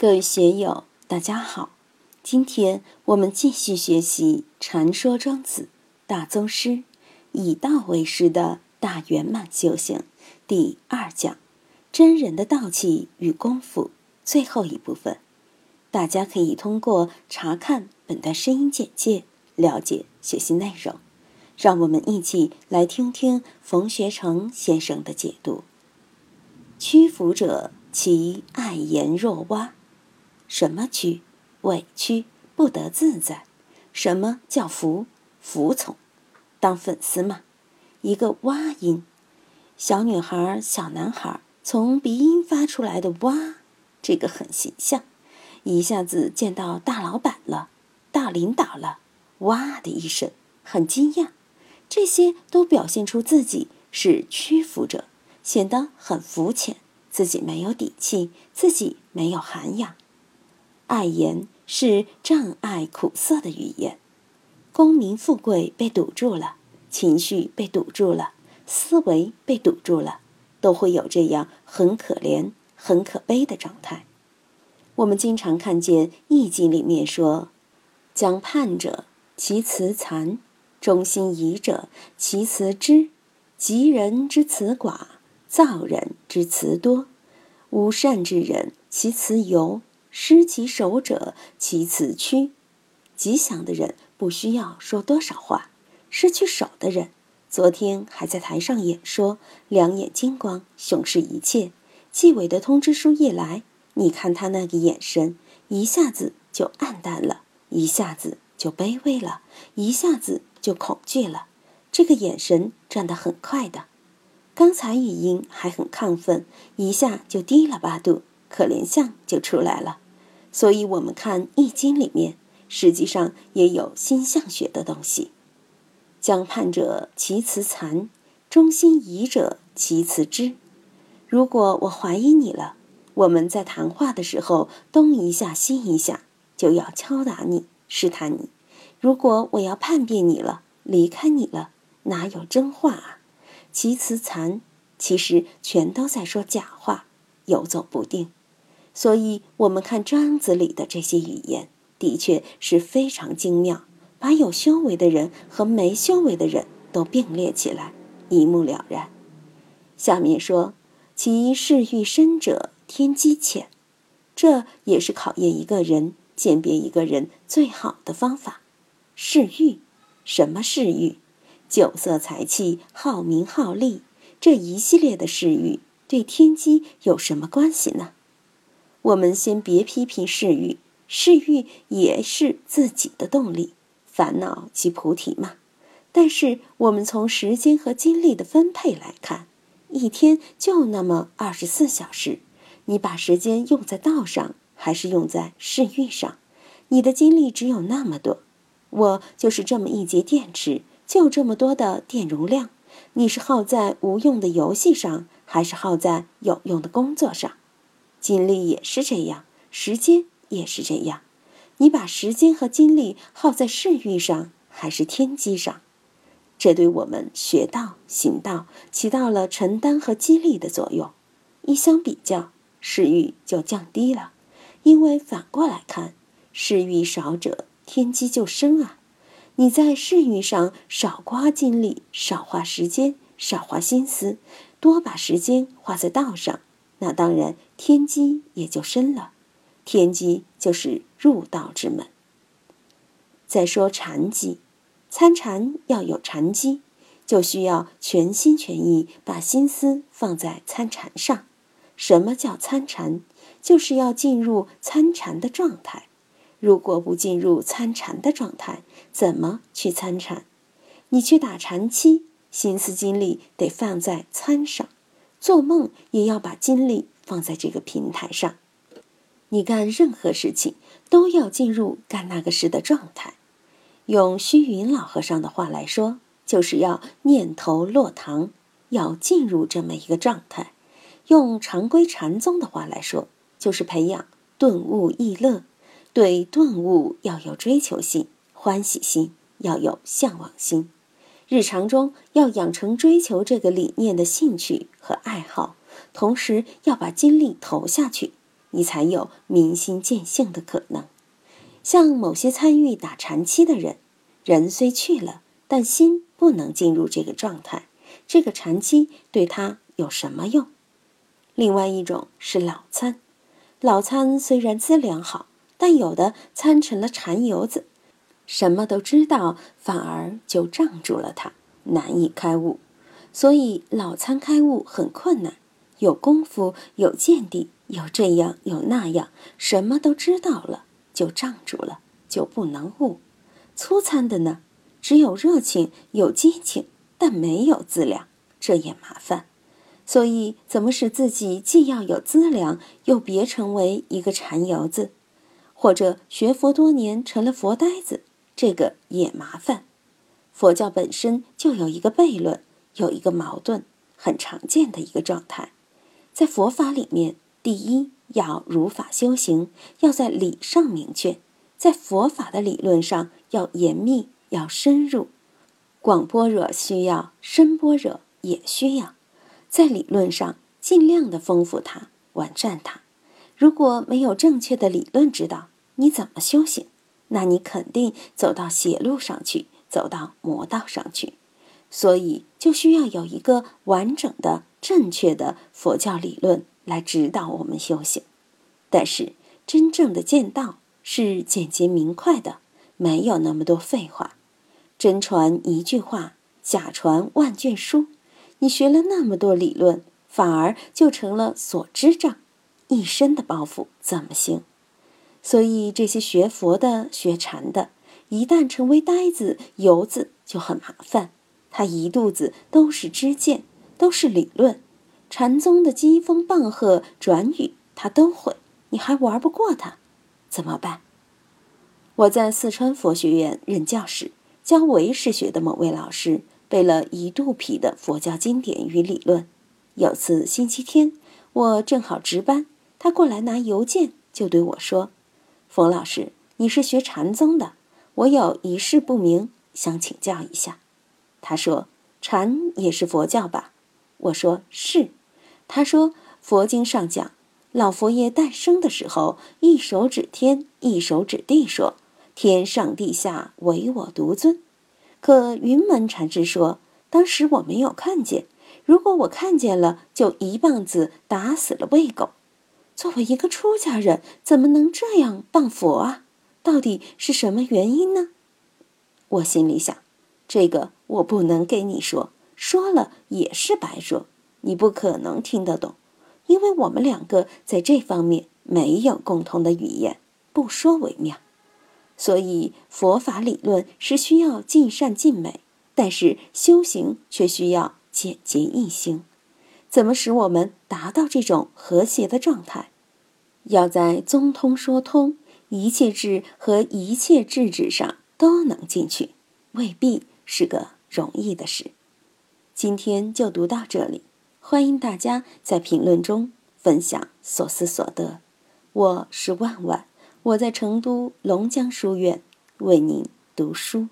各位学友，大家好！今天我们继续学习《禅说庄子》大宗师以道为师的大圆满修行第二讲“真人的道气与功夫”最后一部分。大家可以通过查看本段声音简介了解学习内容。让我们一起来听听冯学成先生的解读：“屈服者，其爱言若蛙。”什么屈？委屈，不得自在。什么叫服？服从，当粉丝嘛。一个蛙音，小女孩、小男孩从鼻音发出来的哇，这个很形象。一下子见到大老板了，大领导了，哇的一声，很惊讶。这些都表现出自己是屈服者，显得很肤浅，自己没有底气，自己没有涵养。爱言是障碍苦涩的语言，功名富贵被堵住了，情绪被堵住了，思维被堵住了，都会有这样很可怜、很可悲的状态。我们经常看见《易经》里面说：“将叛者，其辞残；忠心疑者，其辞知；吉人之辞寡，造人之辞多；无善之人，其辞尤。”失其手者，其辞屈。吉祥的人不需要说多少话，失去手的人，昨天还在台上演说，两眼金光，雄视一切。纪委的通知书一来，你看他那个眼神，一下子就暗淡了，一下子就卑微了，一下子就恐惧了。这个眼神转得很快的，刚才语音还很亢奋，一下就低了八度。可怜相就出来了，所以我们看《易经》里面，实际上也有心象学的东西。将叛者，其辞残；忠心疑者，其辞知。如果我怀疑你了，我们在谈话的时候东一下西一下，就要敲打你，试探你。如果我要叛变你了，离开你了，哪有真话啊？其辞残，其实全都在说假话，游走不定。所以，我们看庄子里的这些语言，的确是非常精妙，把有修为的人和没修为的人都并列起来，一目了然。下面说，其视欲深者，天机浅，这也是考验一个人、鉴别一个人最好的方法。视欲，什么视欲？酒色财气、好名好利，这一系列的视欲，对天机有什么关系呢？我们先别批评嗜欲，嗜欲也是自己的动力，烦恼即菩提嘛。但是我们从时间和精力的分配来看，一天就那么二十四小时，你把时间用在道上，还是用在世欲上？你的精力只有那么多，我就是这么一节电池，就这么多的电容量。你是耗在无用的游戏上，还是耗在有用的工作上？精力也是这样，时间也是这样。你把时间和精力耗在事欲上，还是天机上？这对我们学道行道起到了承担和激励的作用。一相比较，事欲就降低了。因为反过来看，事欲少者，天机就深啊。你在事欲上少花精力，少花时间，少花心思，多把时间花在道上。那当然，天机也就深了。天机就是入道之门。再说禅机，参禅要有禅机，就需要全心全意把心思放在参禅上。什么叫参禅？就是要进入参禅的状态。如果不进入参禅的状态，怎么去参禅？你去打禅期，心思精力得放在参上。做梦也要把精力放在这个平台上，你干任何事情都要进入干那个事的状态。用虚云老和尚的话来说，就是要念头落堂，要进入这么一个状态。用常规禅宗的话来说，就是培养顿悟意乐，对顿悟要有追求心、欢喜心，要有向往心。日常中要养成追求这个理念的兴趣和爱好，同时要把精力投下去，你才有明心见性的可能。像某些参与打禅期的人，人虽去了，但心不能进入这个状态。这个禅期对他有什么用？另外一种是老参，老参虽然资粮好，但有的参成了禅油子，什么都知道，反而就障住了他，难以开悟。所以老参开悟很困难，有功夫，有见地，有这样有那样，什么都知道了，就障住了，就不能悟。粗参的呢，只有热情，有激情。但没有资粮，这也麻烦。所以，怎么使自己既要有资粮，又别成为一个馋油子，或者学佛多年成了佛呆子，这个也麻烦。佛教本身就有一个悖论，有一个矛盾，很常见的一个状态。在佛法里面，第一要如法修行，要在理上明确；在佛法的理论上要严密，要深入。广般若需要，深般若也需要，在理论上尽量的丰富它，完善它。如果没有正确的理论指导，你怎么修行？那你肯定走到邪路上去，走到魔道上去。所以就需要有一个完整的、正确的佛教理论来指导我们修行。但是真正的见道是简洁明快的，没有那么多废话。真传一句话，假传万卷书。你学了那么多理论，反而就成了所知障，一身的包袱怎么行？所以这些学佛的、学禅的，一旦成为呆子、游子，就很麻烦。他一肚子都是知见，都是理论，禅宗的机锋棒喝、转语，他都会，你还玩不过他，怎么办？我在四川佛学院任教时。教唯识学的某位老师背了一肚皮的佛教经典与理论。有次星期天，我正好值班，他过来拿邮件，就对我说：“冯老师，你是学禅宗的，我有一事不明，想请教一下。”他说：“禅也是佛教吧？”我说：“是。”他说：“佛经上讲，老佛爷诞生的时候，一手指天，一手指地，说。”天上地下唯我独尊，可云门禅师说，当时我没有看见。如果我看见了，就一棒子打死了喂狗。作为一个出家人，怎么能这样谤佛啊？到底是什么原因呢？我心里想，这个我不能给你说，说了也是白说，你不可能听得懂，因为我们两个在这方面没有共同的语言，不说为妙。所以，佛法理论是需要尽善尽美，但是修行却需要简洁易行。怎么使我们达到这种和谐的状态？要在宗通说通，一切智和一切智智上都能进去，未必是个容易的事。今天就读到这里，欢迎大家在评论中分享所思所得。我是万万。我在成都龙江书院为您读书。